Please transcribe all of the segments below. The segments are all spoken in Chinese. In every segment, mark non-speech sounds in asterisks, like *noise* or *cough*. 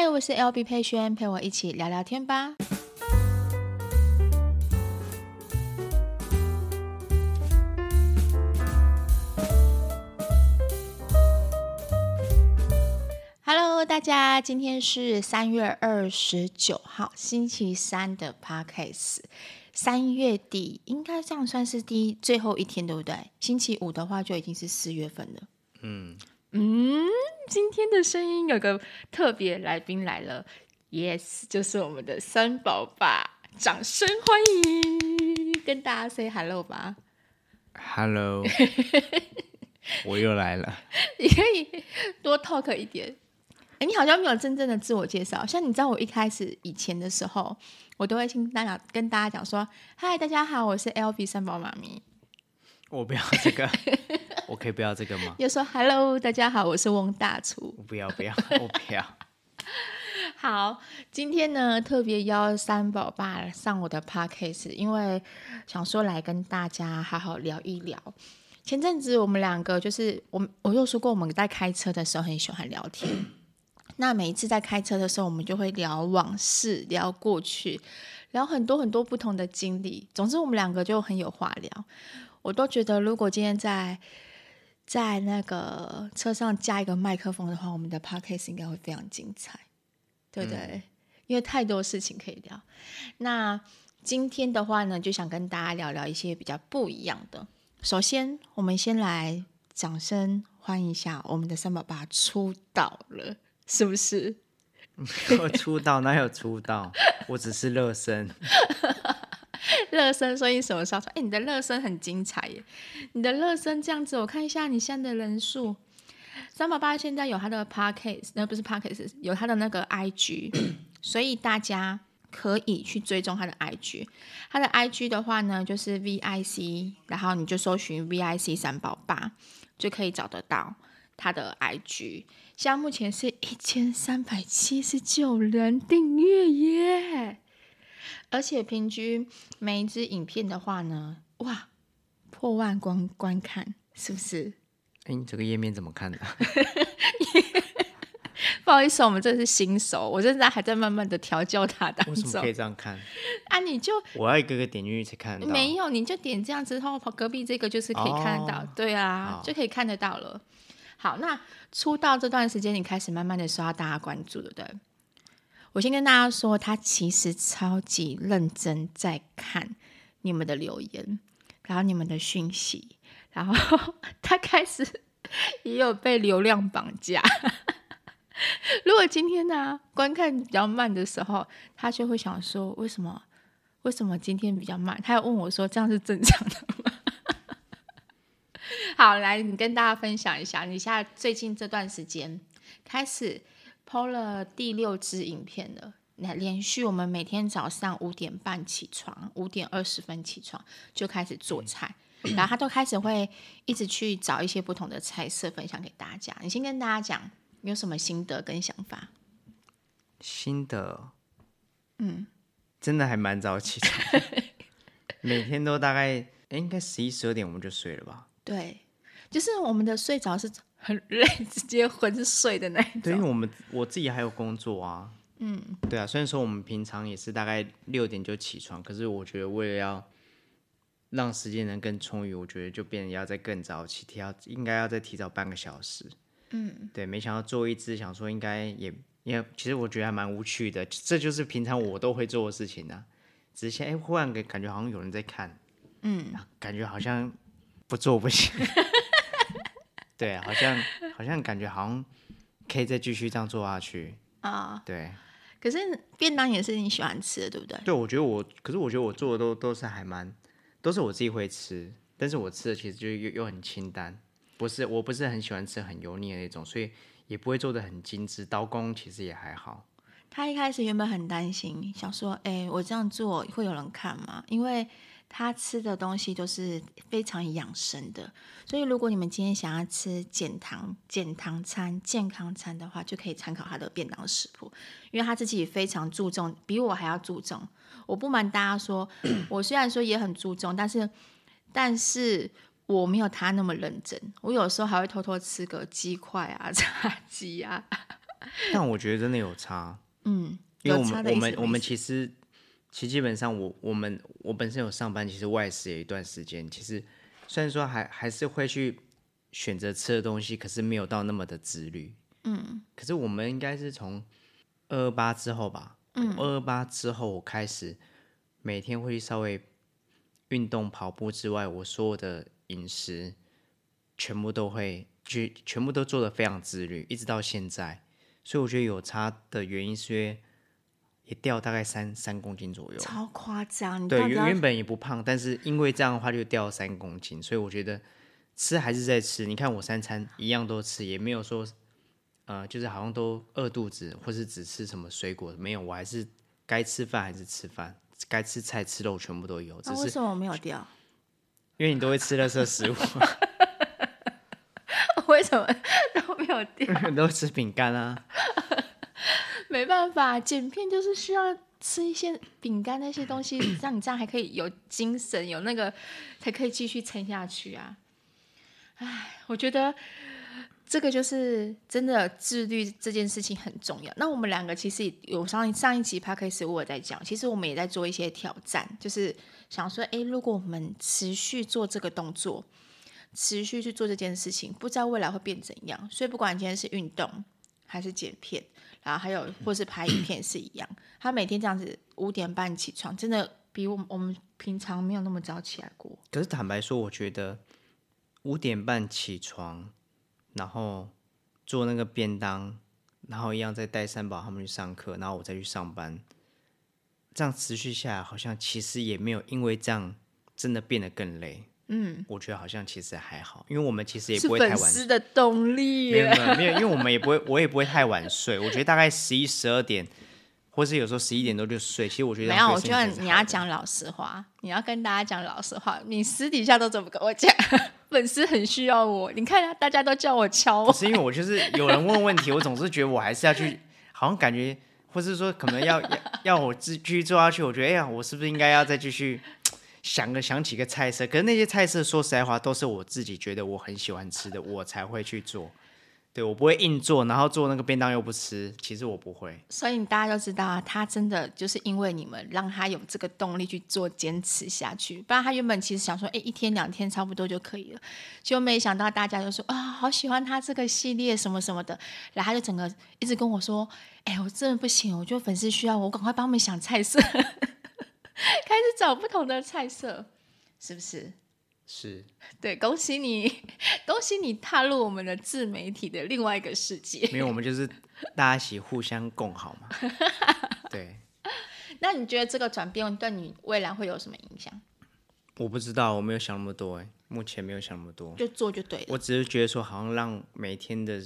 嗨，我是 LB 佩萱，陪我一起聊聊天吧。Hello，大家，今天是三月二十九号，星期三的 Podcast。三月底应该这样算是第一最后一天，对不对？星期五的话就已经是四月份了。嗯嗯，今天的声音有个特别来宾来了，Yes，就是我们的三宝爸，掌声欢迎，跟大家 say hello 吧。Hello，*laughs* 我又来了。你可以多 talk 一点。哎，你好像没有真正的自我介绍，像你知道我一开始以前的时候。我都会听大家跟大家讲说：“嗨，大家好，我是 LB 三宝妈咪。”我不要这个，*laughs* 我可以不要这个吗？又说：“Hello，大家好，我是翁大厨。”我不要，不要，*laughs* 我不要。好，今天呢特别邀三宝爸上我的 podcast，因为想说来跟大家好好聊一聊。前阵子我们两个就是我，我又说过我们在开车的时候很喜欢聊天。*clears throat* 那每一次在开车的时候，我们就会聊往事，聊过去，聊很多很多不同的经历。总之，我们两个就很有话聊。我都觉得，如果今天在在那个车上加一个麦克风的话，我们的 podcast 应该会非常精彩，对不对？嗯。因为太多事情可以聊。那今天的话呢，就想跟大家聊聊一些比较不一样的。首先，我们先来掌声欢迎一下我们的三宝爸出道了。是不是？我 *laughs* 出道哪有出道？我只是热身。热身，所以什么时候说？哎，你的热身很精彩耶！你的热身这样子，我看一下你现在的人数。三宝爸现在有他的 podcast，那不是 podcast，有他的那个 IG，*clears throat* 所以大家可以去追踪他的 IG。他的 IG 的话呢，就是 VIC，然后你就搜寻 VIC 三宝爸，就可以找得到他的 IG。现在目前是一千三百七十九人订阅耶，而且平均每一支影片的话呢，哇，破万观观看，是不是？哎，你这个页面怎么看的？*laughs* 不好意思，我们这是新手，我现在还在慢慢的调教他当中。为什么可以这样看？*laughs* 啊，你就我要一个个点进去才看得到。没有，你就点这样之后，跑隔壁这个就是可以看得到。哦、对啊，就可以看得到了。好，那出道这段时间，你开始慢慢的受到大家关注，对不对？我先跟大家说，他其实超级认真在看你们的留言，然后你们的讯息，然后 *laughs* 他开始 *laughs* 也有被流量绑架。*laughs* 如果今天呢、观看比较慢的时候，他就会想说，为什么？为什么今天比较慢？他要问我说，这样是正常的吗？好，来，你跟大家分享一下，你现在最近这段时间开始 PO 了第六支影片了。那连续我们每天早上五点半起床，五点二十分起床就开始做菜，嗯、然后他都开始会一直去找一些不同的菜色分享给大家。你先跟大家讲，你有什么心得跟想法？心得，嗯，真的还蛮早起床，*laughs* 每天都大概应该十一十二点我们就睡了吧？对。就是我们的睡着是很累，*laughs* 直接昏睡的那种。对，因为我们我自己还有工作啊。嗯，对啊。虽然说我们平常也是大概六点就起床，可是我觉得为了要让时间能更充裕，我觉得就变得要再更早起，提要应该要再提早半个小时。嗯，对。没想到做一只，想说应该也也，其实我觉得还蛮无趣的。这就是平常我都会做的事情啊。只是现哎，忽然给感觉好像有人在看，嗯，感觉好像不做不行。*laughs* 对，好像好像感觉好像可以再继续这样做下去啊。哦、对，可是便当也是你喜欢吃的，对不对？对，我觉得我，可是我觉得我做的都都是还蛮，都是我自己会吃，但是我吃的其实就又又很清淡，不是，我不是很喜欢吃很油腻的那种，所以也不会做的很精致，刀工其实也还好。他一开始原本很担心，想说，哎，我这样做会有人看吗？因为他吃的东西都是非常养生的，所以如果你们今天想要吃减糖、减糖餐、健康餐的话，就可以参考他的便当食谱，因为他自己非常注重，比我还要注重。我不瞒大家说，我虽然说也很注重，但是，但是我没有他那么认真。我有时候还会偷偷吃个鸡块啊、*laughs* 炸鸡啊。但我觉得真的有差，嗯，因为我们我们我们其实其实基本上我我们我本身有上班，其实外食也一段时间，其实虽然说还还是会去选择吃的东西，可是没有到那么的自律，嗯，可是我们应该是从二二八之后吧，嗯，二二八之后我开始每天会稍微运动跑步之外，我所有的饮食全部都会。全全部都做的非常自律，一直到现在，所以我觉得有差的原因是因为也掉大概三三公斤左右，超夸张。对，原原本也不胖，但是因为这样的话就掉三公斤，所以我觉得吃还是在吃。你看我三餐一样都吃，也没有说呃，就是好像都饿肚子，或是只吃什么水果，没有，我还是该吃饭还是吃饭，该吃菜吃肉全部都有。只是为什么我没有掉？因为你都会吃垃圾食物。*laughs* 为什么都没有掉？*laughs* 都吃饼干啊，没办法，减片就是需要吃一些饼干那些东西，让你这样还可以有精神，有那个才可以继续撑下去啊。哎，我觉得这个就是真的自律这件事情很重要。那我们两个其实有上上一集 Podcast 我也在讲，其实我们也在做一些挑战，就是想说，哎，如果我们持续做这个动作。持续去做这件事情，不知道未来会变怎样。所以不管今天是运动还是剪片，然后还有或是拍影片是一样。他每天这样子五点半起床，真的比我们我们平常没有那么早起来过。可是坦白说，我觉得五点半起床，然后做那个便当，然后一样再带三宝他们去上课，然后我再去上班，这样持续下来，好像其实也没有因为这样真的变得更累。嗯，我觉得好像其实还好，因为我们其实也不会太晚。粉丝的动力。没有没有没有，因为我们也不会，我也不会太晚睡。我觉得大概十一、十二点，或是有时候十一点多就睡。其实我觉得没有，我觉得你要讲老实话，你要跟大家讲老实话。你私底下都怎么跟我讲？粉丝很需要我，你看大家都叫我敲我。是因为我就是有人问问题，我总是觉得我还是要去，好像感觉，或是说可能要要要我继继续做下去。我觉得哎呀，我是不是应该要再继续？想个想几个菜色，可是那些菜色说实在话，都是我自己觉得我很喜欢吃的，我才会去做。对，我不会硬做，然后做那个便当又不吃，其实我不会。所以大家都知道啊，他真的就是因为你们让他有这个动力去做，坚持下去。不然他原本其实想说，哎，一天两天差不多就可以了，就没想到大家就说啊，好喜欢他这个系列什么什么的，然后他就整个一直跟我说，哎，我真的不行，我觉得粉丝需要我，赶快帮他们想菜色。开始找不同的菜色，是不是？是。*laughs* 对，恭喜你，恭喜你踏入我们的自媒体的另外一个世界。没有，我们就是大家一起互相共好嘛。*laughs* 对。*laughs* 那你觉得这个转变对你未来会有什么影响？我不知道，我没有想那么多，哎，目前没有想那么多，就做就对了。我只是觉得说，好像让每天的，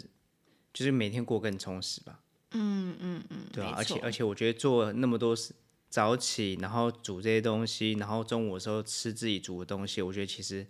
就是每天过更充实吧。嗯嗯嗯，对啊，而且而且，我觉得做那么多事。早起，然后煮这些东西，然后中午的时候吃自己煮的东西，我觉得其实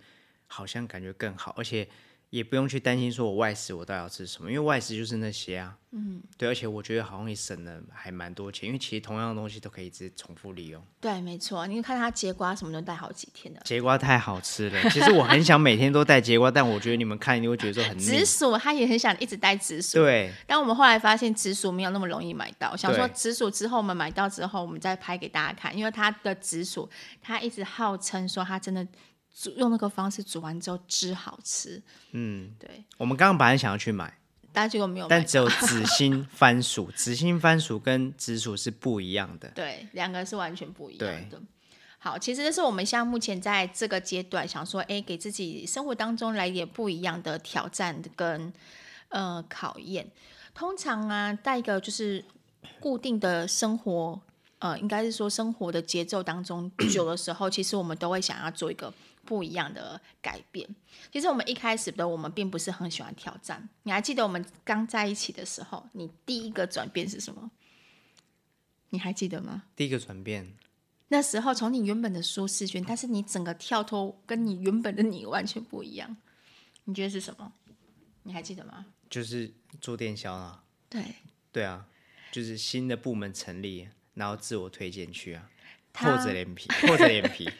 好像感觉更好，而且也不用去担心说我外食我到底要吃什么，因为外食就是那些啊。嗯，对，而且我觉得好像也省了还蛮多钱，因为其实同样的东西都可以一直接重复利用。对，没错，你看他节瓜什么都带好几天的。节瓜太好吃了，其实我很想每天都带节瓜，但我觉得你们看你会觉得说很腻。紫薯他也很想一直带紫薯，对。但我们后来发现紫薯没有那么容易买到，想说紫薯之后我们买到之后，我们再拍给大家看，因为他的紫薯他一直号称说他真的煮用那个方式煮完之后汁好吃。嗯，对。我们刚刚本来想要去买。但结果没有，但只有紫心番薯，紫心番薯跟紫薯是不一样的。对，两个是完全不一样的。好，其实这是我们现在目前在这个阶段想说，哎，给自己生活当中来点不一样的挑战跟呃考验。通常啊，带一个就是固定的生活，呃，应该是说生活的节奏当中久的时候，其实我们都会想要做一个。不一样的改变。其实我们一开始的我们并不是很喜欢挑战。你还记得我们刚在一起的时候，你第一个转变是什么？你还记得吗？第一个转变，那时候从你原本的舒适圈，但是你整个跳脱，跟你原本的你完全不一样。你觉得是什么？你还记得吗？就是做电销啊。对。对啊，就是新的部门成立，然后自我推荐去啊，厚着脸皮，厚着脸皮。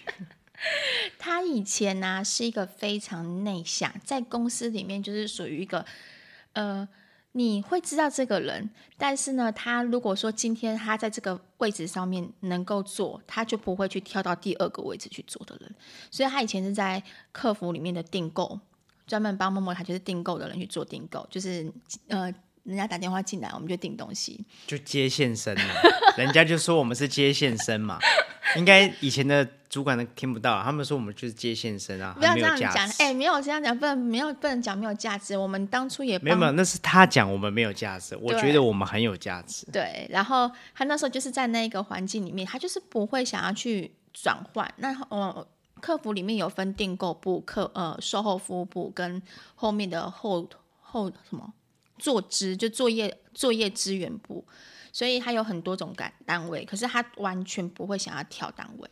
*laughs* 他以前呢是一个非常内向，在公司里面就是属于一个呃你会知道这个人，但是呢，他如果说今天他在这个位置上面能够做，他就不会去跳到第二个位置去做的人。所以他以前是在客服里面的订购，专门帮默默他就是订购的人去做订购，就是呃，人家打电话进来，我们就订东西，就接线生嘛，*laughs* 人家就说我们是接线生嘛。应该以前的主管都听不到，他们说我们就是接线生啊，不要这样讲，哎、欸，没有这样讲，不能没有不能讲没有价值。我们当初也没有没有，那是他讲我们没有价值，我觉得我们很有价值。对，然后他那时候就是在那个环境里面，他就是不会想要去转换。那呃，客服里面有分订购部、客呃售后服务部跟后面的后后什么作支，就作业作业支援部。所以他有很多种感单位，可是他完全不会想要跳单位。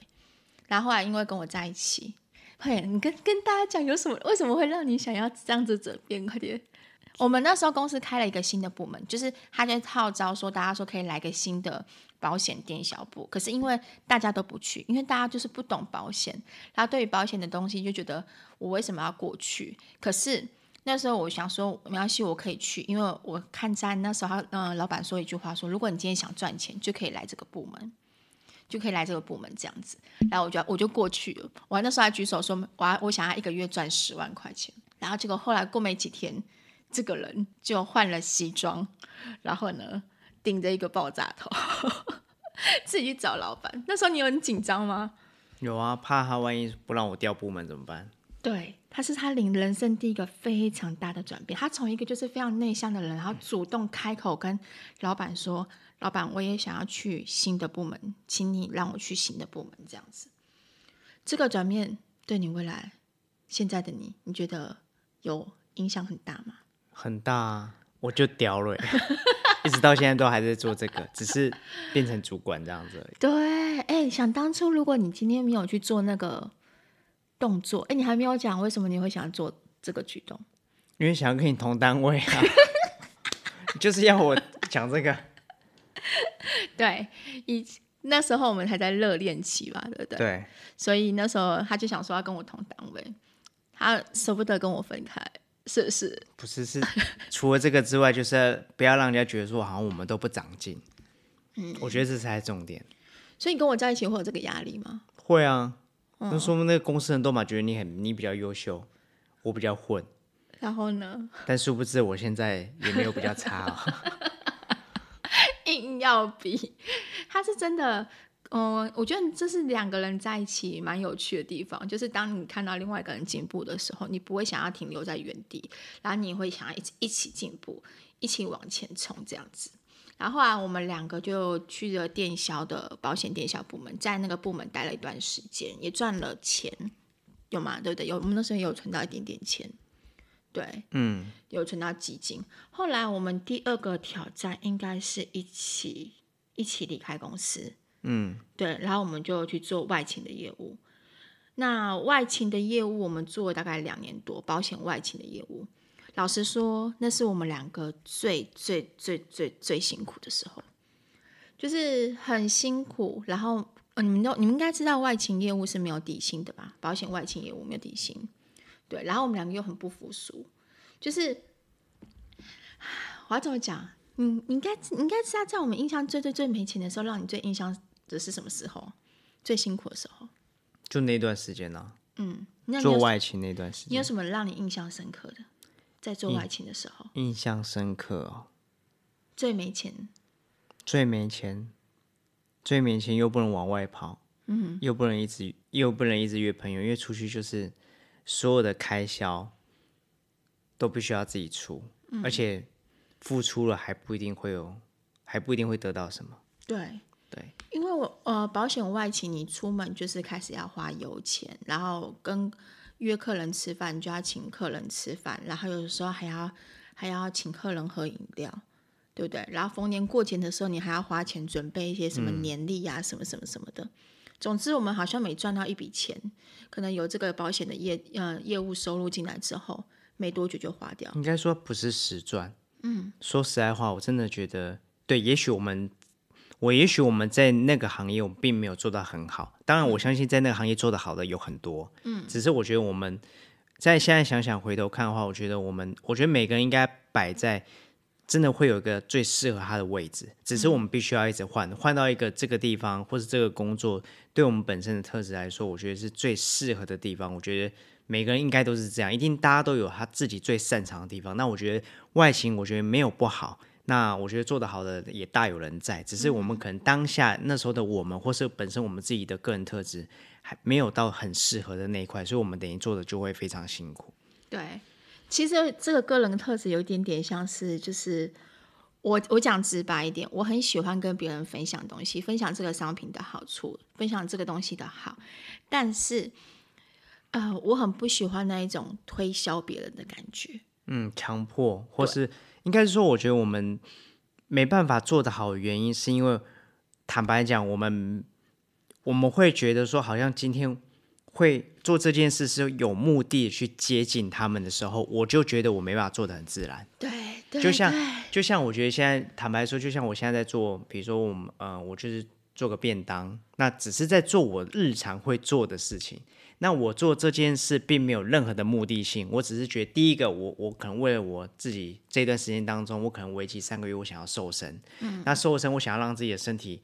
然后后来因为跟我在一起，快点，你跟跟大家讲有什么？为什么会让你想要这样子转变？快点！我们那时候公司开了一个新的部门，就是他就号召说，大家说可以来个新的保险电销部。可是因为大家都不去，因为大家就是不懂保险，然后对于保险的东西就觉得我为什么要过去？可是。那时候我想说，没关系，我可以去，因为我看在那时候他，嗯、呃，老板说一句话说，如果你今天想赚钱，就可以来这个部门，就可以来这个部门这样子。然后我就我就过去了，我那时候还举手说，我我想要一个月赚十万块钱。然后结果后来过没几天，这个人就换了西装，然后呢，顶着一个爆炸头，*laughs* 自己去找老板。那时候你有很紧张吗？有啊，怕他万一不让我调部门怎么办？对，他是他领人生第一个非常大的转变。他从一个就是非常内向的人，然后主动开口跟老板说：“老板，我也想要去新的部门，请你让我去新的部门。”这样子，这个转变对你未来现在的你，你觉得有影响很大吗？很大啊，我就屌了，*laughs* 一直到现在都还在做这个，只是变成主管这样子而已。对，哎，想当初如果你今天没有去做那个。动作，哎，你还没有讲为什么你会想做这个举动？因为想要跟你同单位啊，*laughs* 就是要我讲这个。对，以那时候我们还在热恋期嘛，对不对？对。所以那时候他就想说要跟我同单位，他舍不得跟我分开，是不是？不是，是除了这个之外，就是不要让人家觉得说好像我们都不长进。嗯，我觉得这才是重点。所以你跟我在一起会有这个压力吗？会啊。那说明那个公司人都嘛觉得你很你比较优秀，我比较混。然后呢？但殊不知我现在也没有比较差哦。*laughs* 硬要比，他是真的。嗯，我觉得这是两个人在一起蛮有趣的地方，就是当你看到另外一个人进步的时候，你不会想要停留在原地，然后你会想要一起一起进步，一起往前冲这样子。然后后来，我们两个就去了电销的保险电销部门，在那个部门待了一段时间，也赚了钱，有吗？对不对？有，我们那时候也有存到一点点钱，对，嗯，有存到基金。后来我们第二个挑战应该是一起一起离开公司，嗯，对，然后我们就去做外勤的业务。那外勤的业务我们做了大概两年多，保险外勤的业务。老实说，那是我们两个最最最最最辛苦的时候，就是很辛苦。然后，呃、你们都你们应该知道，外勤业务是没有底薪的吧？保险外勤业务没有底薪，对。然后我们两个又很不服输，就是我要怎么讲？你你应该你应该知道，在我们印象最最最没钱的时候，让你最印象的是什么时候？最辛苦的时候？就那段时间呢、啊？嗯，做外勤那段时间，你有什么让你印象深刻的？在做外勤的时候，印象深刻哦。最没钱，最没钱，最没钱又不能往外跑，嗯，又不能一直又不能一直约朋友，因为出去就是所有的开销都必须要自己出，嗯，而且付出了还不一定会有，还不一定会得到什么。对对，因为我呃保险外勤，你出门就是开始要花油钱，然后跟。约客人吃饭，你就要请客人吃饭，然后有的时候还要还要请客人喝饮料，对不对？然后逢年过节的时候，你还要花钱准备一些什么年历呀、啊，什么什么什么的。总之，我们好像每赚到一笔钱，可能有这个保险的业呃业务收入进来之后，没多久就花掉。应该说不是实赚。嗯，说实在话，我真的觉得，对，也许我们。我也许我们在那个行业，我们并没有做到很好。当然，我相信在那个行业做得好的有很多。嗯，只是我觉得我们在现在想想回头看的话，我觉得我们，我觉得每个人应该摆在真的会有一个最适合他的位置，只是我们必须要一直换，换到一个这个地方或者这个工作，对我们本身的特质来说，我觉得是最适合的地方。我觉得每个人应该都是这样，一定大家都有他自己最擅长的地方。那我觉得外形，我觉得没有不好。那我觉得做得好的也大有人在，只是我们可能当下那时候的我们，或是本身我们自己的个人特质还没有到很适合的那一块，所以我们等于做的就会非常辛苦。对。其实这个个人的特质有一点点像是，就是我我讲直白一点，我很喜欢跟别人分享东西，分享这个商品的好处，分享这个东西的好，但是，呃，我很不喜欢那一种推销别人的感觉，嗯，强迫，或是应该是说，我觉得我们没办法做得好的原因，是因为坦白讲，我们我们会觉得说，好像今天。会做这件事是有目的去接近他们的时候，我就觉得我没办法做得很自然。对，对就像就像我觉得现在坦白说，就像我现在在做，比如说我们呃，我就是做个便当，那只是在做我日常会做的事情。那我做这件事并没有任何的目的性，我只是觉得第一个，我我可能为了我自己这段时间当中，我可能为期三个月，我想要瘦身。嗯，那瘦身，我想要让自己的身体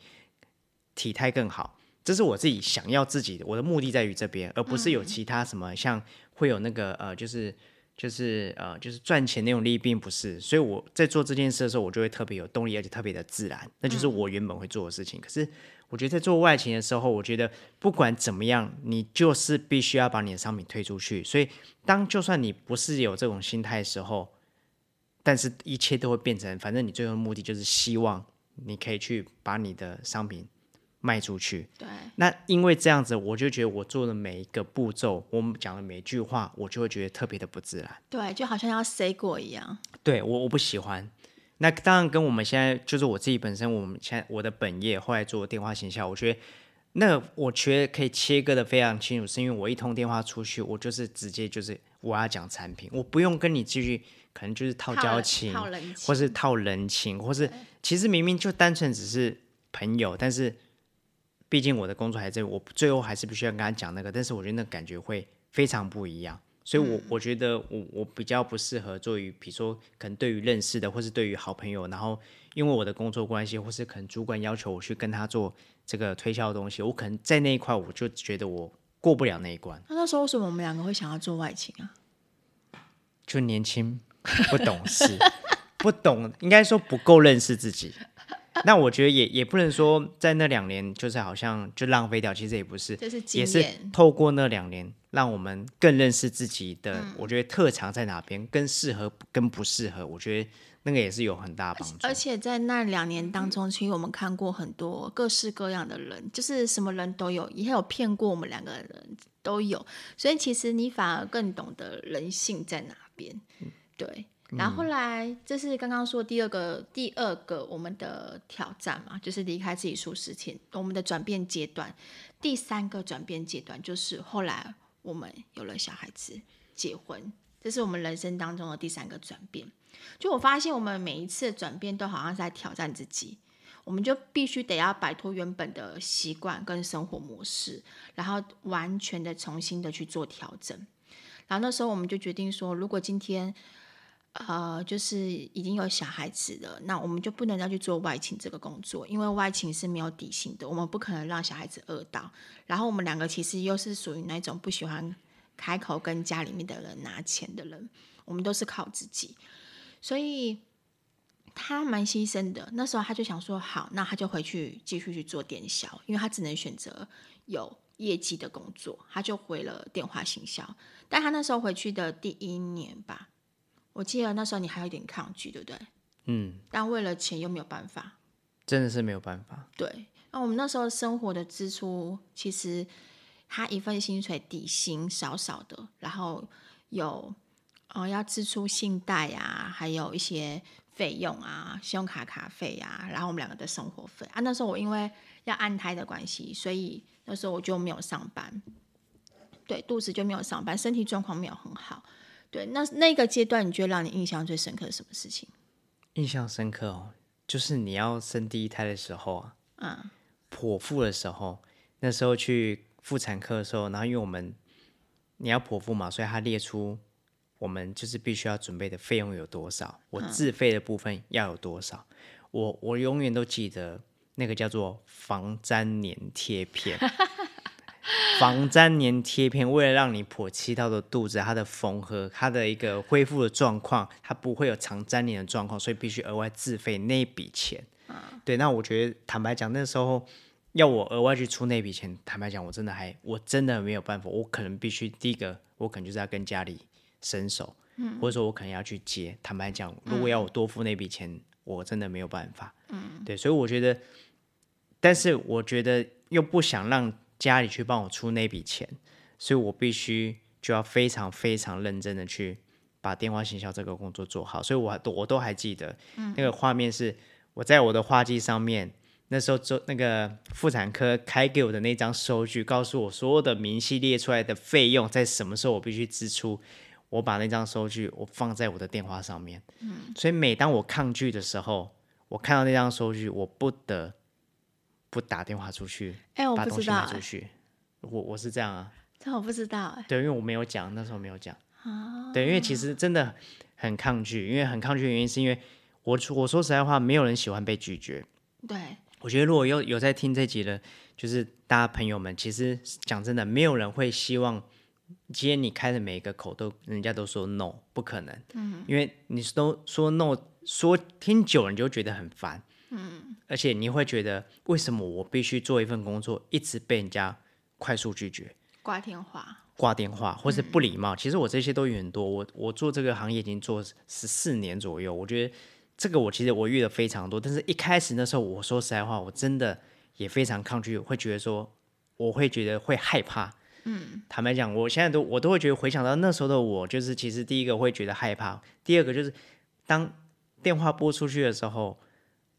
体态更好。这是我自己想要自己的，我的目的在于这边，而不是有其他什么像会有那个呃，就是就是呃，就是赚钱那种利，并不是。所以我在做这件事的时候，我就会特别有动力，而且特别的自然，那就是我原本会做的事情。可是我觉得在做外勤的时候，我觉得不管怎么样，你就是必须要把你的商品推出去。所以当就算你不是有这种心态的时候，但是一切都会变成，反正你最后的目的就是希望你可以去把你的商品。卖出去，对。那因为这样子，我就觉得我做的每一个步骤，我们讲的每一句话，我就会觉得特别的不自然。对，就好像要 say 过一样。对我，我不喜欢。那当然跟我们现在就是我自己本身，我们现在我的本业后来做电话行销，我觉得那我觉得可以切割的非常清楚，是因为我一通电话出去，我就是直接就是我要讲产品，我不用跟你继续可能就是套交情，情，或是套人情，或是其实明明就单纯只是朋友，但是。毕竟我的工作还在，我最后还是必须要跟他讲那个，但是我觉得那感觉会非常不一样，所以我，我、觉得我我比较不适合做于，比如说可能对于认识的，或是对于好朋友，然后因为我的工作关系，或是可能主管要求我去跟他做这个推销的东西，我可能在那一块我就觉得我过不了那一关。那那时候为什么我们两个会想要做外勤啊？就年轻，不懂事，*laughs* 不懂，应该说不够认识自己。*laughs* 那我觉得也也不能说在那两年就是好像就浪费掉，其实也不是，是也是透过那两年让我们更认识自己的。嗯、我觉得特长在哪边，更适合跟不适合，我觉得那个也是有很大帮助。而且在那两年当中，其实我们看过很多各式各样的人，就是什么人都有，也有骗过我们两个人都有，所以其实你反而更懂得人性在哪边，对。然后后来，这是刚刚说第二个第二个我们的挑战嘛，就是离开自己舒适圈，我们的转变阶段。第三个转变阶段就是后来我们有了小孩子，结婚，这是我们人生当中的第三个转变。就我发现，我们每一次的转变都好像是在挑战自己，我们就必须得要摆脱原本的习惯跟生活模式，然后完全的重新的去做调整。然后那时候我们就决定说，如果今天呃，就是已经有小孩子了，那我们就不能再去做外勤这个工作，因为外勤是没有底薪的，我们不可能让小孩子饿到。然后我们两个其实又是属于那种不喜欢开口跟家里面的人拿钱的人，我们都是靠自己，所以他蛮牺牲的。那时候他就想说，好，那他就回去继续去做电销，因为他只能选择有业绩的工作，他就回了电话行销。但他那时候回去的第一年吧。我记得那时候你还有点抗拒，对不对？嗯。但为了钱又没有办法，真的是没有办法。对。那我们那时候生活的支出，其实他一份薪水底薪少少的，然后有呃要支出信贷啊，还有一些费用啊，信用卡卡费啊，然后我们两个的生活费啊。那时候我因为要安胎的关系，所以那时候我就没有上班。对，肚子就没有上班，身体状况没有很好。对，那那个阶段，你觉得让你印象最深刻的什么事情？印象深刻哦，就是你要生第一胎的时候啊，嗯，剖腹的时候，那时候去妇产科的时候，然后因为我们你要剖腹嘛，所以他列出我们就是必须要准备的费用有多少，我自费的部分要有多少。嗯、我我永远都记得那个叫做防粘粘贴片。*laughs* *laughs* 防粘粘贴片为了让你剖七到的肚子，它的缝合、它的一个恢复的状况，它不会有长粘连的状况，所以必须额外自费那笔钱。嗯、对，那我觉得坦白讲，那时候要我额外去出那笔钱，坦白讲，我真的还我真的没有办法，我可能必须第一个，我可能就是要跟家里伸手，嗯、或者说我可能要去接。坦白讲，如果要我多付那笔钱，嗯、我真的没有办法。嗯，对，所以我觉得，但是我觉得又不想让。家里去帮我出那笔钱，所以我必须就要非常非常认真的去把电话行销这个工作做好。所以我都我都还记得，那个画面是我在我的画机上面，那时候做那个妇产科开给我的那张收据，告诉我所有的明细列出来的费用在什么时候我必须支出。我把那张收据我放在我的电话上面，所以每当我抗拒的时候，我看到那张收据，我不得。不打电话出去，哎、欸，我不知道、欸，出去，我我是这样啊，这我不知道、欸，对，因为我没有讲，那时候没有讲，啊、对，因为其实真的很抗拒，因为很抗拒的原因是因为我我说实在话，没有人喜欢被拒绝，对，我觉得如果有有在听这集的，就是大家朋友们，其实讲真的，没有人会希望今天你开的每一个口都人家都说 no，不可能，嗯，因为你都说 no，说听久了你就觉得很烦。嗯，而且你会觉得，为什么我必须做一份工作，一直被人家快速拒绝、挂电话、挂电话，或是不礼貌？嗯、其实我这些都有很多。我我做这个行业已经做十四年左右，我觉得这个我其实我遇的非常多。但是一开始那时候，我说实在话，我真的也非常抗拒，会觉得说，我会觉得会害怕。嗯，坦白讲，我现在都我都会觉得回想到那时候的我，就是其实第一个会觉得害怕，第二个就是当电话拨出去的时候。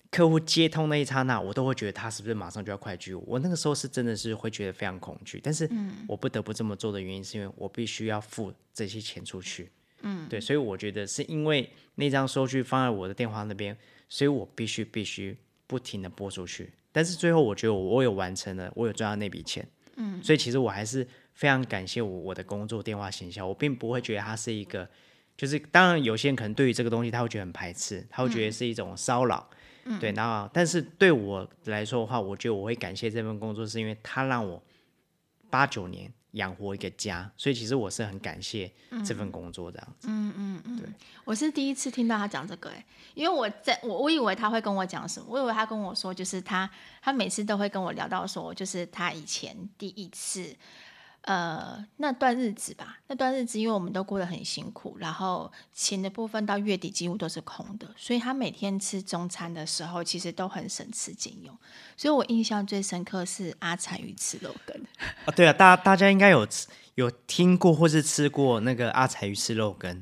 客户接通那一刹那，我都会觉得他是不是马上就要快拒我。我那个时候是真的是会觉得非常恐惧，但是我不得不这么做的原因，是因为我必须要付这些钱出去。嗯，对，所以我觉得是因为那张收据放在我的电话那边，所以我必须必须不停的拨出去。但是最后我觉得我我有完成了，我有赚到那笔钱。嗯，所以其实我还是非常感谢我我的工作电话行销，我并不会觉得它是一个，就是当然有些人可能对于这个东西他会觉得很排斥，他会觉得是一种骚扰。对，然后但是对我来说的话，我觉得我会感谢这份工作，是因为他让我八九年养活一个家，所以其实我是很感谢这份工作这样子。嗯嗯嗯，对，我是第一次听到他讲这个，哎，因为我在我我以为他会跟我讲什么，我以为他跟我说就是他他每次都会跟我聊到说，就是他以前第一次。呃，那段日子吧，那段日子，因为我们都过得很辛苦，然后钱的部分到月底几乎都是空的，所以他每天吃中餐的时候，其实都很省吃俭用。所以我印象最深刻是阿柴鱼翅肉羹啊，*laughs* 对啊，大家大家应该有有听过或是吃过那个阿柴鱼翅肉羹。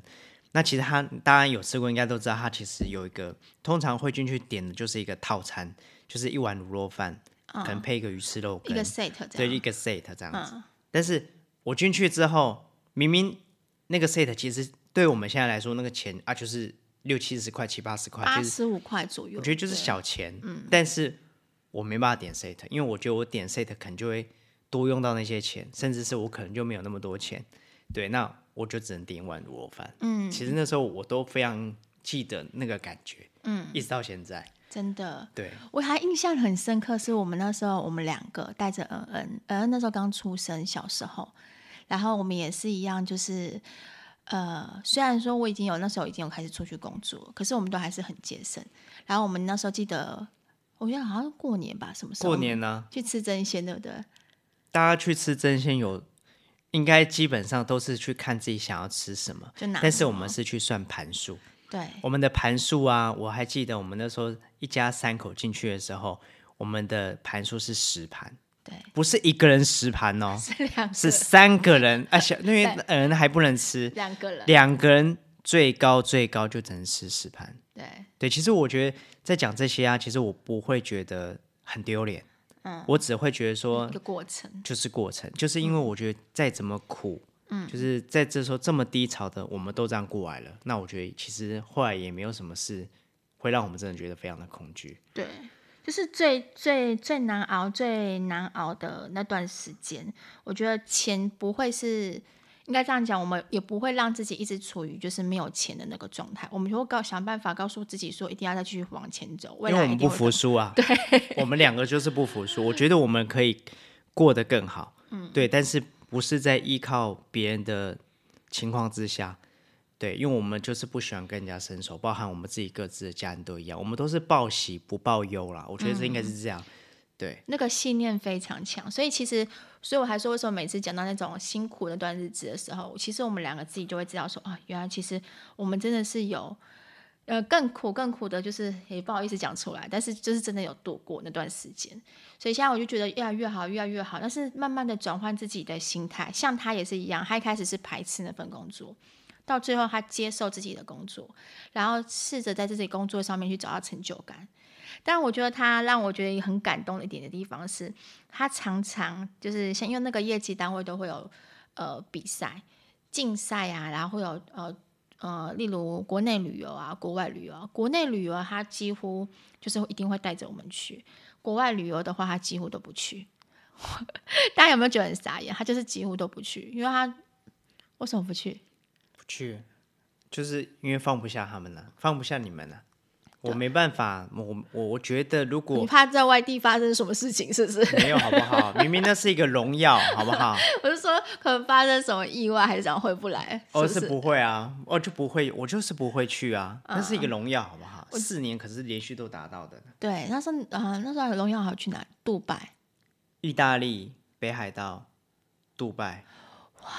那其实他当然有吃过，应该都知道，他其实有一个通常会进去点的就是一个套餐，就是一碗卤肉饭，嗯、可能配一个鱼翅肉羹，一个 set，对，一个 set 这样子。嗯但是我进去之后，明明那个 set 其实对我们现在来说，那个钱啊就是六七十块、七八十块，八十五块左右，我觉得就是小钱。嗯，但是我没办法点 set，因为我觉得我点 set 可能就会多用到那些钱，甚至是我可能就没有那么多钱。对，那我就只能点一碗卤肉饭。嗯，其实那时候我都非常记得那个感觉。嗯，一直到现在。真的，对，我还印象很深刻，是我们那时候我们两个带着恩恩，恩恩那时候刚出生，小时候，然后我们也是一样，就是呃，虽然说我已经有那时候已经有开始出去工作，可是我们都还是很节省。然后我们那时候记得，我觉得好像过年吧，什么时候？过年呢？去吃真鲜，对不对？大家去吃真鲜有，应该基本上都是去看自己想要吃什么，就拿，但是我们是去算盘数。对，我们的盘数啊，我还记得我们那时候一家三口进去的时候，我们的盘数是十盘，对，不是一个人十盘哦，*laughs* 是两个，是三个人啊，*laughs* 小因为人还不能吃，两个人，两个人最高最高就只能吃十盘，对。对，其实我觉得在讲这些啊，其实我不会觉得很丢脸，嗯，我只会觉得说，一个过程。就是过程，就是因为我觉得再怎么苦。嗯，就是在这时候这么低潮的，我们都这样过来了。那我觉得其实后来也没有什么事会让我们真的觉得非常的恐惧。对，就是最最最难熬、最难熬的那段时间，我觉得钱不会是应该这样讲，我们也不会让自己一直处于就是没有钱的那个状态。我们就会告想办法告诉自己说，一定要再继续往前走。因为我们不服输啊，*laughs* 对，我们两个就是不服输。我觉得我们可以过得更好，嗯，对，但是不是在依靠别人的情况之下，对，因为我们就是不喜欢跟人家伸手，包含我们自己各自的家人都一样，我们都是报喜不报忧啦。我觉得这应该是这样。嗯对，那个信念非常强，所以其实，所以我还说，为什么每次讲到那种辛苦那段日子的时候，其实我们两个自己就会知道说，啊，原来其实我们真的是有，呃，更苦更苦的，就是也不好意思讲出来，但是就是真的有度过那段时间。所以现在我就觉得越来越好，越来越好。但是慢慢的转换自己的心态，像他也是一样，他一开始是排斥那份工作，到最后他接受自己的工作，然后试着在自己工作上面去找到成就感。但我觉得他让我觉得很感动的一点的地方是，他常常就是像因为那个业绩单位都会有呃比赛、竞赛啊，然后会有呃呃，例如国内旅游啊、国外旅游。啊国内旅游他几乎就是一定会带着我们去，国外旅游的话他几乎都不去。*laughs* 大家有没有觉得很傻眼？他就是几乎都不去，因为他为什么不去？不去，就是因为放不下他们了，放不下你们了。我没办法，我我我觉得如果你怕在外地发生什么事情，是不是？没有，好不好？*laughs* 明明那是一个荣耀，好不好？我是说，可能发生什么意外，还是想回不来？哦，是不会啊，我就不会，我就是不会去啊。那是一个荣耀，好不好？四年可是连续都达到的。对，那时候啊，那时候荣耀还要去哪？杜拜、意大利、北海道、杜拜。哇！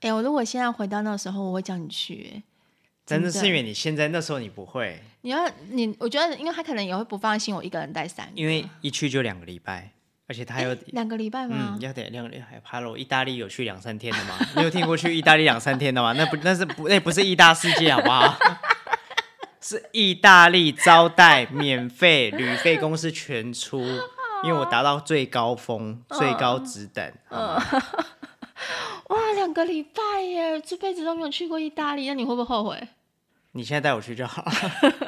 哎，我如果现在回到那时候，我会叫你去。真的是因为你现在那时候你不会，你要你，我觉得，因为他可能也会不放心我一个人带三个，因为一去就两个礼拜，而且他还有两个礼拜吗？嗯，要得两个礼拜。Hello，意大利有去两三天的吗？你有听过去意大利两三天的吗？那不那是不那不是意大世界好不好？*laughs* 是意大利招待免费，旅费公司全出，因为我达到最高峰、嗯、最高值等。嗯，哇，两个礼拜耶，这辈子都没有去过意大利，那你会不会后悔？你现在带我去就好了。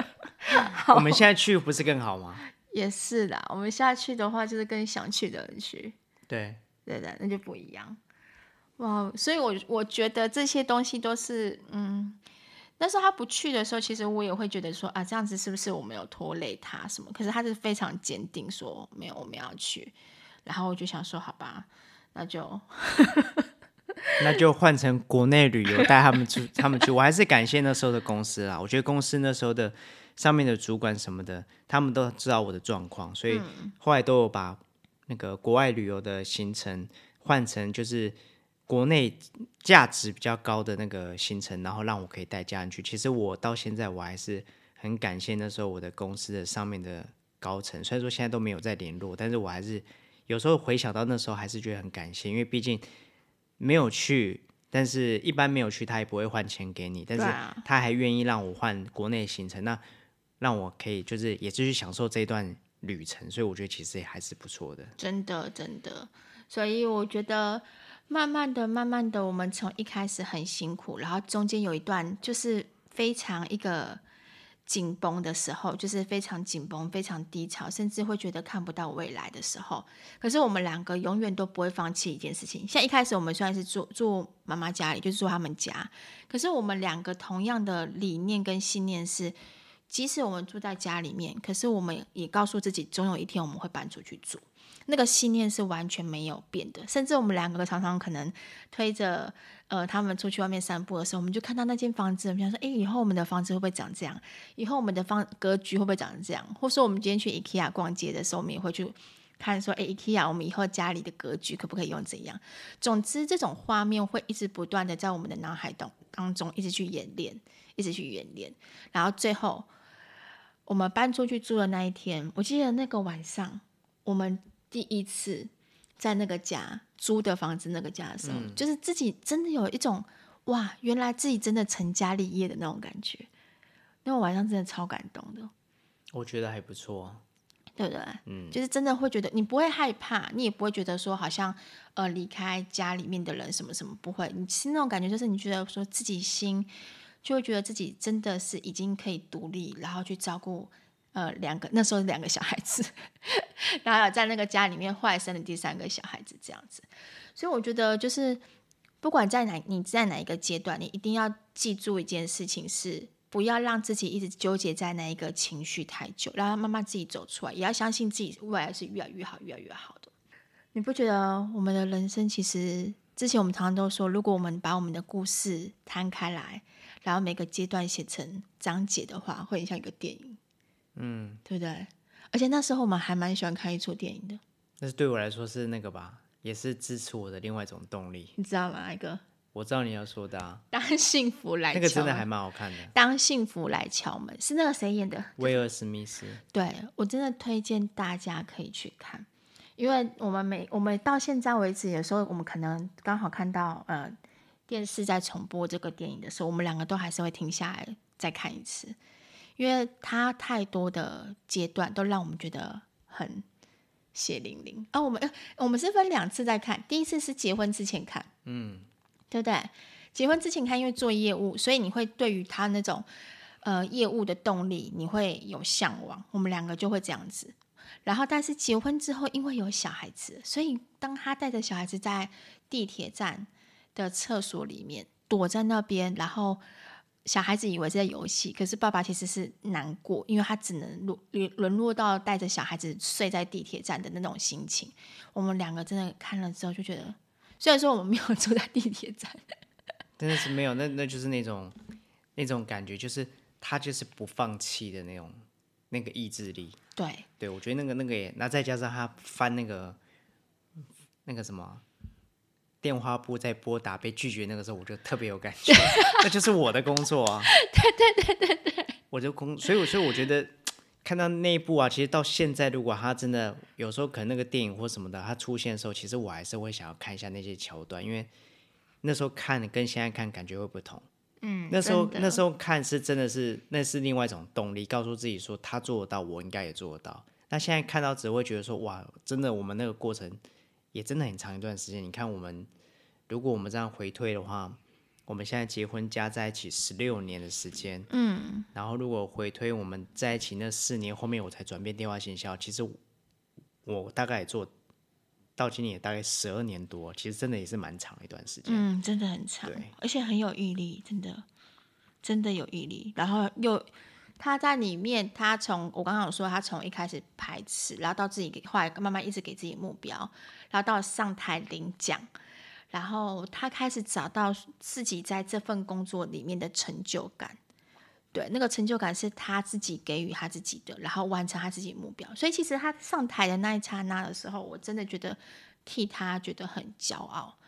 *laughs* 好我们现在去不是更好吗？也是的，我们下去的话就是跟想去的人去。对，对的，那就不一样。哇，所以我我觉得这些东西都是，嗯，那时候他不去的时候，其实我也会觉得说啊，这样子是不是我没有拖累他什么？可是他是非常坚定说没有，我们要去。然后我就想说，好吧，那就。*laughs* 那就换成国内旅游带他们去，他们去。我还是感谢那时候的公司啦。我觉得公司那时候的上面的主管什么的，他们都知道我的状况，所以后来都有把那个国外旅游的行程换成就是国内价值比较高的那个行程，然后让我可以带家人去。其实我到现在我还是很感谢那时候我的公司的上面的高层，虽然说现在都没有再联络，但是我还是有时候回想到那时候，还是觉得很感谢，因为毕竟。没有去，但是一般没有去，他也不会换钱给你。但是他还愿意让我换国内行程，那让我可以就是也继续享受这段旅程。所以我觉得其实也还是不错的。真的，真的。所以我觉得慢慢的、慢慢的，我们从一开始很辛苦，然后中间有一段就是非常一个。紧绷的时候，就是非常紧绷、非常低潮，甚至会觉得看不到未来的时候。可是我们两个永远都不会放弃一件事情。像一开始我们虽然是住住妈妈家里，就是住他们家，可是我们两个同样的理念跟信念是，即使我们住在家里面，可是我们也告诉自己，总有一天我们会搬出去住。那个信念是完全没有变的。甚至我们两个常常可能推着。呃，他们出去外面散步的时候，我们就看到那间房子，我们想说，哎，以后我们的房子会不会长这样？以后我们的房格局会不会长成这样？或说，我们今天去 IKEA 逛街的时候，我们也会去看，说，哎，IKEA，我们以后家里的格局可不可以用怎样？总之，这种画面会一直不断的在我们的脑海当当中一直去演练，一直去演练，然后最后我们搬出去住的那一天，我记得那个晚上，我们第一次在那个家。租的房子那个家的时候，嗯、就是自己真的有一种哇，原来自己真的成家立业的那种感觉。那我晚上真的超感动的。我觉得还不错，啊对不对？嗯，就是真的会觉得你不会害怕，你也不会觉得说好像呃离开家里面的人什么什么不会。你是那种感觉就是你觉得说自己心就会觉得自己真的是已经可以独立，然后去照顾。呃，两个那时候是两个小孩子，*laughs* 然后在那个家里面，坏生了第三个小孩子这样子，所以我觉得就是不管在哪，你在哪一个阶段，你一定要记住一件事情是，不要让自己一直纠结在那一个情绪太久，让它慢慢自己走出来。也要相信自己未来是越来越好，越来越好的。你不觉得我们的人生其实，之前我们常常都说，如果我们把我们的故事摊开来，然后每个阶段写成章节的话，会很像一个电影，嗯，对不对？而且那时候我们还蛮喜欢看一出电影的。那是对我来说是那个吧，也是支持我的另外一种动力。你知道吗？一个我知道你要说的啊。当幸福来那个真的还蛮好看的。当幸福来敲门是那个谁演的？威尔史密斯。对，我真的推荐大家可以去看，因为我们每我们到现在为止，有时候我们可能刚好看到呃电视在重播这个电影的时候，我们两个都还是会停下来再看一次，因为他太多的阶段都让我们觉得很。血淋淋啊！我们我们是分两次在看，第一次是结婚之前看，嗯，对不对？结婚之前看，因为做业务，所以你会对于他那种呃业务的动力，你会有向往。我们两个就会这样子。然后，但是结婚之后，因为有小孩子，所以当他带着小孩子在地铁站的厕所里面躲在那边，然后。小孩子以为是在游戏，可是爸爸其实是难过，因为他只能沦沦落到带着小孩子睡在地铁站的那种心情。我们两个真的看了之后就觉得，虽然说我们没有住在地铁站，*laughs* 真的是没有，那那就是那种那种感觉，就是他就是不放弃的那种那个意志力。对，对我觉得那个那个也，那再加上他翻那个那个什么。电话簿在拨打被拒绝那个时候，我就特别有感觉，*laughs* 那就是我的工作啊。对对对对对，我的工，所以所以我觉得看到那一部啊，其实到现在，如果他真的有时候可能那个电影或什么的，他出现的时候，其实我还是会想要看一下那些桥段，因为那时候看跟现在看感觉会不同。嗯，那时候那时候看是真的是那是另外一种动力，告诉自己说他做得到，我应该也做得到。那现在看到只会觉得说哇，真的我们那个过程。也真的很长一段时间。你看，我们如果我们这样回退的话，我们现在结婚加在一起十六年的时间，嗯，然后如果回推我们在一起那四年，后面我才转变电话行销，其实我，我大概也做到今年也大概十二年多，其实真的也是蛮长一段时间，嗯，真的很长，对，而且很有毅力，真的，真的有毅力，然后又。他在里面，他从我刚刚有说，他从一开始排斥，然后到自己给，后来慢慢一直给自己目标，然后到上台领奖，然后他开始找到自己在这份工作里面的成就感。对，那个成就感是他自己给予他自己的，然后完成他自己的目标。所以其实他上台的那一刹那的时候，我真的觉得替他觉得很骄傲。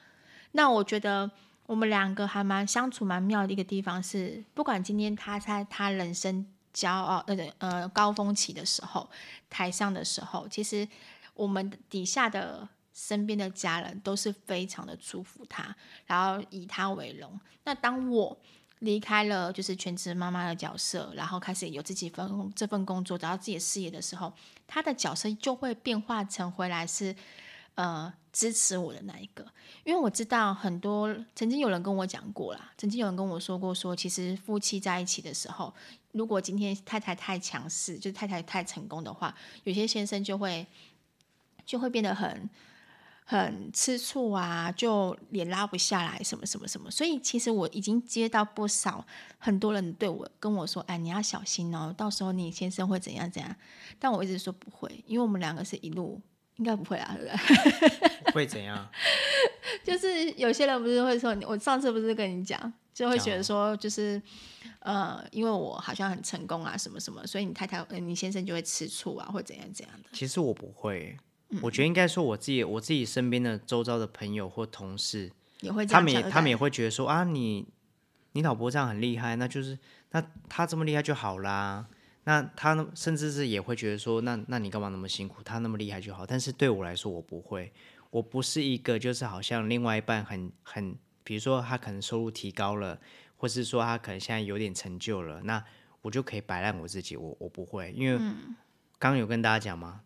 那我觉得我们两个还蛮相处蛮妙的一个地方是，不管今天他在他人生。骄傲，呃呃，高峰期的时候，台上的时候，其实我们底下的身边的家人都是非常的祝福他，然后以他为荣。那当我离开了就是全职妈妈的角色，然后开始有自己份这份工作，找到自己的事业的时候，他的角色就会变化成回来是呃支持我的那一个。因为我知道很多曾经有人跟我讲过啦，曾经有人跟我说过，说其实夫妻在一起的时候。如果今天太太太强势，就是太太太成功的话，有些先生就会就会变得很很吃醋啊，就脸拉不下来，什么什么什么。所以其实我已经接到不少很多人对我跟我说：“哎，你要小心哦，到时候你先生会怎样怎样。”但我一直说不会，因为我们两个是一路应该不会啊，对不对？会怎样？*laughs* 就是有些人不是会说，我上次不是跟你讲。就会觉得说，就是，呃，因为我好像很成功啊，什么什么，所以你太太、呃、你先生就会吃醋啊，或怎样怎样的。其实我不会，嗯、我觉得应该说我自己，我自己身边的周遭的朋友或同事也会他们也他们也会觉得说啊，你你老婆这样很厉害，那就是那他这么厉害就好啦。那他甚至是也会觉得说，那那你干嘛那么辛苦？他那么厉害就好。但是对我来说，我不会，我不是一个就是好像另外一半很很。比如说他可能收入提高了，或是说他可能现在有点成就了，那我就可以摆烂我自己，我我不会，因为刚刚有跟大家讲吗，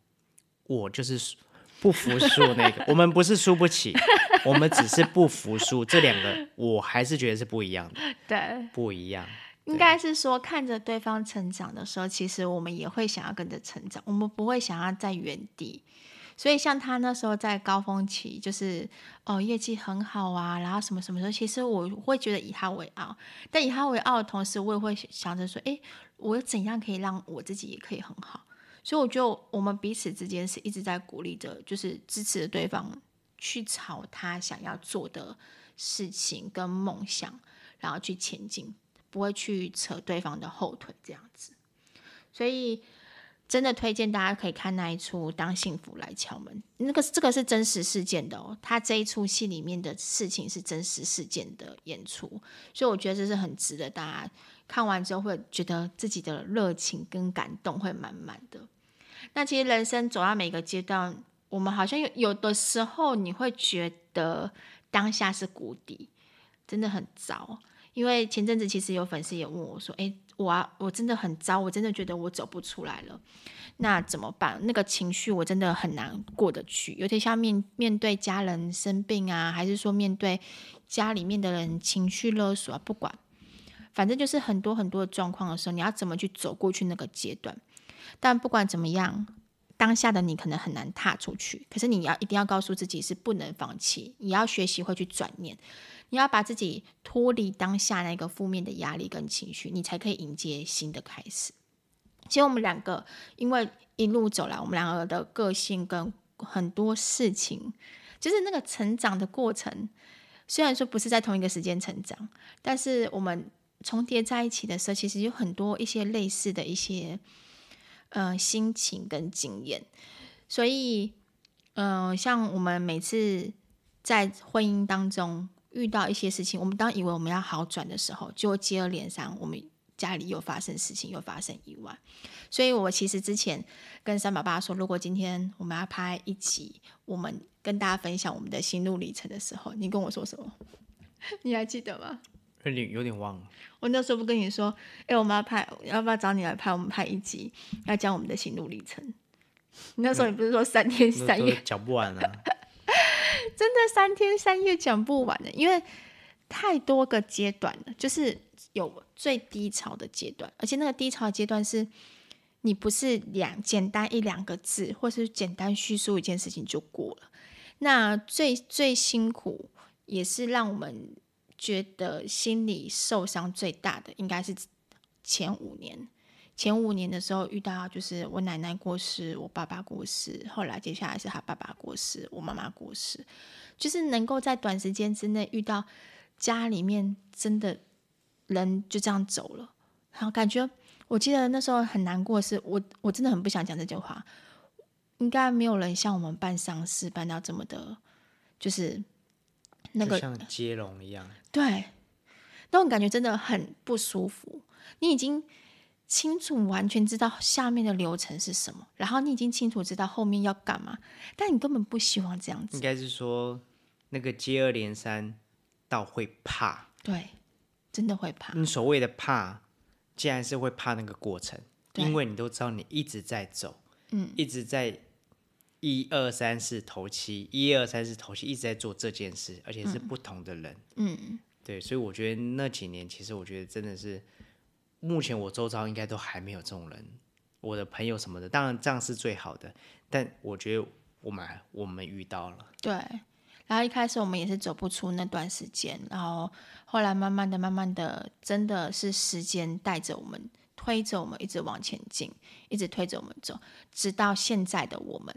我就是 *laughs* 不服输那个，我们不是输不起，我们只是不服输，这两个我还是觉得是不一样的，*laughs* 对，不一样，应该是说看着对方成长的时候，其实我们也会想要跟着成长，我们不会想要在原地。所以像他那时候在高峰期，就是哦业绩很好啊，然后什么什么时候，其实我会觉得以他为傲，但以他为傲的同时，我也会想着说，哎，我怎样可以让我自己也可以很好？所以我觉得我们彼此之间是一直在鼓励着，就是支持着对方去朝他想要做的事情跟梦想，然后去前进，不会去扯对方的后腿这样子。所以。真的推荐大家可以看那一出《当幸福来敲门》，那个这个是真实事件的哦。他这一出戏里面的事情是真实事件的演出，所以我觉得这是很值得大家看完之后会觉得自己的热情跟感动会满满的。那其实人生走到每个阶段，我们好像有有的时候你会觉得当下是谷底，真的很糟。因为前阵子其实有粉丝也问我说：“诶……我啊，我真的很糟，我真的觉得我走不出来了，那怎么办？那个情绪我真的很难过得去，有点像面面对家人生病啊，还是说面对家里面的人情绪勒索啊？不管，反正就是很多很多的状况的时候，你要怎么去走过去那个阶段？但不管怎么样，当下的你可能很难踏出去，可是你要一定要告诉自己是不能放弃，你要学习会去转念。你要把自己脱离当下那个负面的压力跟情绪，你才可以迎接新的开始。其实我们两个因为一路走来，我们两个的个性跟很多事情，就是那个成长的过程，虽然说不是在同一个时间成长，但是我们重叠在一起的时候，其实有很多一些类似的一些呃心情跟经验。所以，嗯、像我们每次在婚姻当中。遇到一些事情，我们当以为我们要好转的时候，就接二连三，我们家里又发生事情，又发生意外。所以我其实之前跟三宝爸说，如果今天我们要拍一集，我们跟大家分享我们的心路历程的时候，你跟我说什么？*laughs* 你还记得吗？有点有点忘了。我那时候不跟你说，哎，我们要拍，要不要找你来拍？我们拍一集，要讲我们的心路历程。你那时候你不是说三天三夜讲不完啊？真的三天三夜讲不完的，因为太多个阶段了，就是有最低潮的阶段，而且那个低潮的阶段是，你不是两简单一两个字，或是简单叙述一件事情就过了。那最最辛苦，也是让我们觉得心里受伤最大的，应该是前五年。前五年的时候遇到，就是我奶奶过世，我爸爸过世，后来接下来是他爸爸过世，我妈妈过世，就是能够在短时间之内遇到家里面真的人就这样走了，然后感觉我记得那时候很难过是，是我我真的很不想讲这句话，应该没有人像我们办丧事办到这么的，就是那个像接龙一样，对，那种感觉真的很不舒服，你已经。清楚完全知道下面的流程是什么，然后你已经清楚知道后面要干嘛，但你根本不希望这样子。应该是说那个接二连三到会怕，对，真的会怕。你所谓的怕，竟然是会怕那个过程，因为你都知道你一直在走，嗯，一直在一二三四头七，一二三四头七，一直在做这件事，而且是不同的人，嗯，对，所以我觉得那几年其实我觉得真的是。目前我周遭应该都还没有这种人，我的朋友什么的，当然这样是最好的。但我觉得我们我们遇到了，对。然后一开始我们也是走不出那段时间，然后后来慢慢的、慢慢的，真的是时间带着我们，推着我们一直往前进，一直推着我们走，直到现在的我们。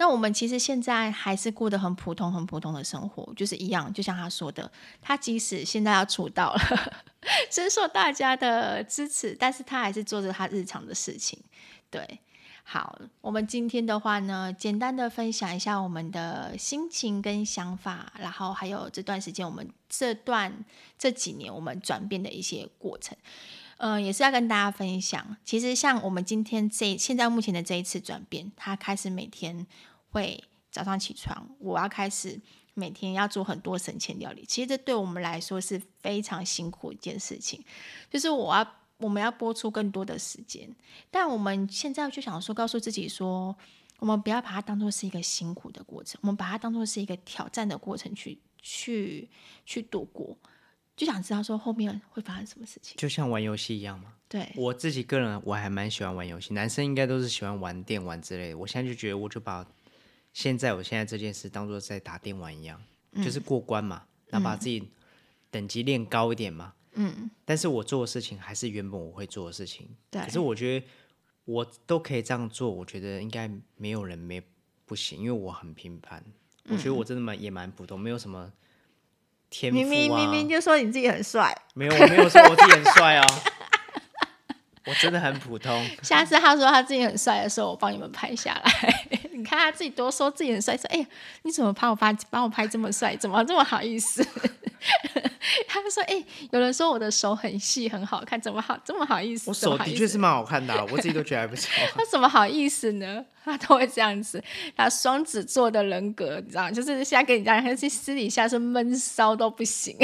那我们其实现在还是过得很普通、很普通的生活，就是一样，就像他说的，他即使现在要出道了，*laughs* 深受大家的支持，但是他还是做着他日常的事情。对，好，我们今天的话呢，简单的分享一下我们的心情跟想法，然后还有这段时间我们这段这几年我们转变的一些过程。嗯、也是要跟大家分享，其实像我们今天这现在目前的这一次转变，他开始每天。会早上起床，我要开始每天要做很多省钱料理。其实这对我们来说是非常辛苦一件事情，就是我要我们要播出更多的时间。但我们现在就想说，告诉自己说，我们不要把它当做是一个辛苦的过程，我们把它当做是一个挑战的过程去去去度过。就想知道说后面会发生什么事情，就像玩游戏一样嘛。对，我自己个人我还蛮喜欢玩游戏，男生应该都是喜欢玩电玩之类的。我现在就觉得，我就把。现在我现在这件事当做在打电玩一样，嗯、就是过关嘛，那把自己等级练高一点嘛。嗯，但是我做的事情还是原本我会做的事情。对，可是我觉得我都可以这样做，我觉得应该没有人没不行，因为我很平凡。嗯、我觉得我真的蛮也蛮普通，没有什么天赋、啊、明明明明就说你自己很帅，没有，我没有说我自己很帅哦。*laughs* 我真的很普通。下次他说他自己很帅的时候，我帮你们拍下来。你看他自己多说自己很帅，说：“哎呀，你怎么把我拍，把我拍这么帅？怎么这么好意思？” *laughs* 他就说：“哎，有人说我的手很细，很好看，怎么好这么好意思？”我手的确是蛮好看的，啊，我自己都觉得还不错。*laughs* 他怎么好意思呢？他都会这样子。他双子座的人格，你知道，就是现在跟你讲，他是私底下是闷骚都不行。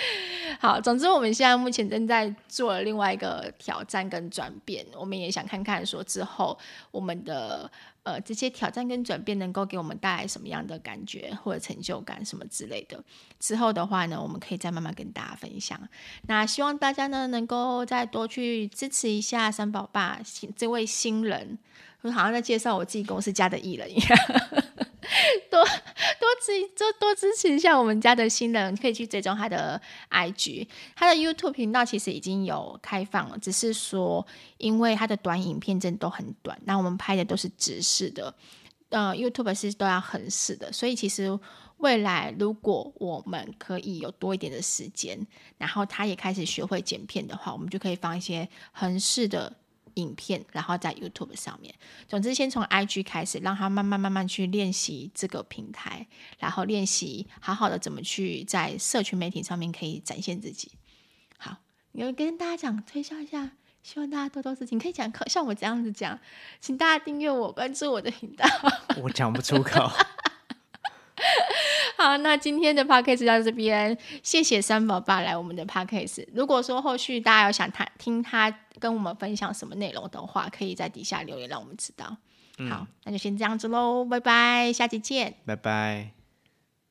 *laughs* 好，总之我们现在目前正在做另外一个挑战跟转变，我们也想看看说之后我们的呃这些挑战跟转变能够给我们带来什么样的感觉或者成就感什么之类的。之后的话呢，我们可以再慢慢跟大家分享。那希望大家呢能够再多去支持一下三宝爸这位新人，我好像在介绍我自己公司家的艺人一样。*laughs* 多多支多多支持一下我们家的新人，可以去追踪他的 IG，他的 YouTube 频道其实已经有开放了，只是说因为他的短影片真的都很短，那我们拍的都是直视的，呃，YouTube 是都要横视的，所以其实未来如果我们可以有多一点的时间，然后他也开始学会剪片的话，我们就可以放一些横视的。影片，然后在 YouTube 上面。总之，先从 IG 开始，让他慢慢慢慢去练习这个平台，然后练习好好的怎么去在社群媒体上面可以展现自己。好，有跟大家讲推销一下，希望大家多多支持。你可以讲，像我这样子讲，请大家订阅我，关注我的频道。我讲不出口。*laughs* 好，那今天的 podcast 就到这边，谢谢三宝爸来我们的 podcast。如果说后续大家有想他听他跟我们分享什么内容的话，可以在底下留言让我们知道。嗯、好，那就先这样子喽，拜拜，下期见，拜拜。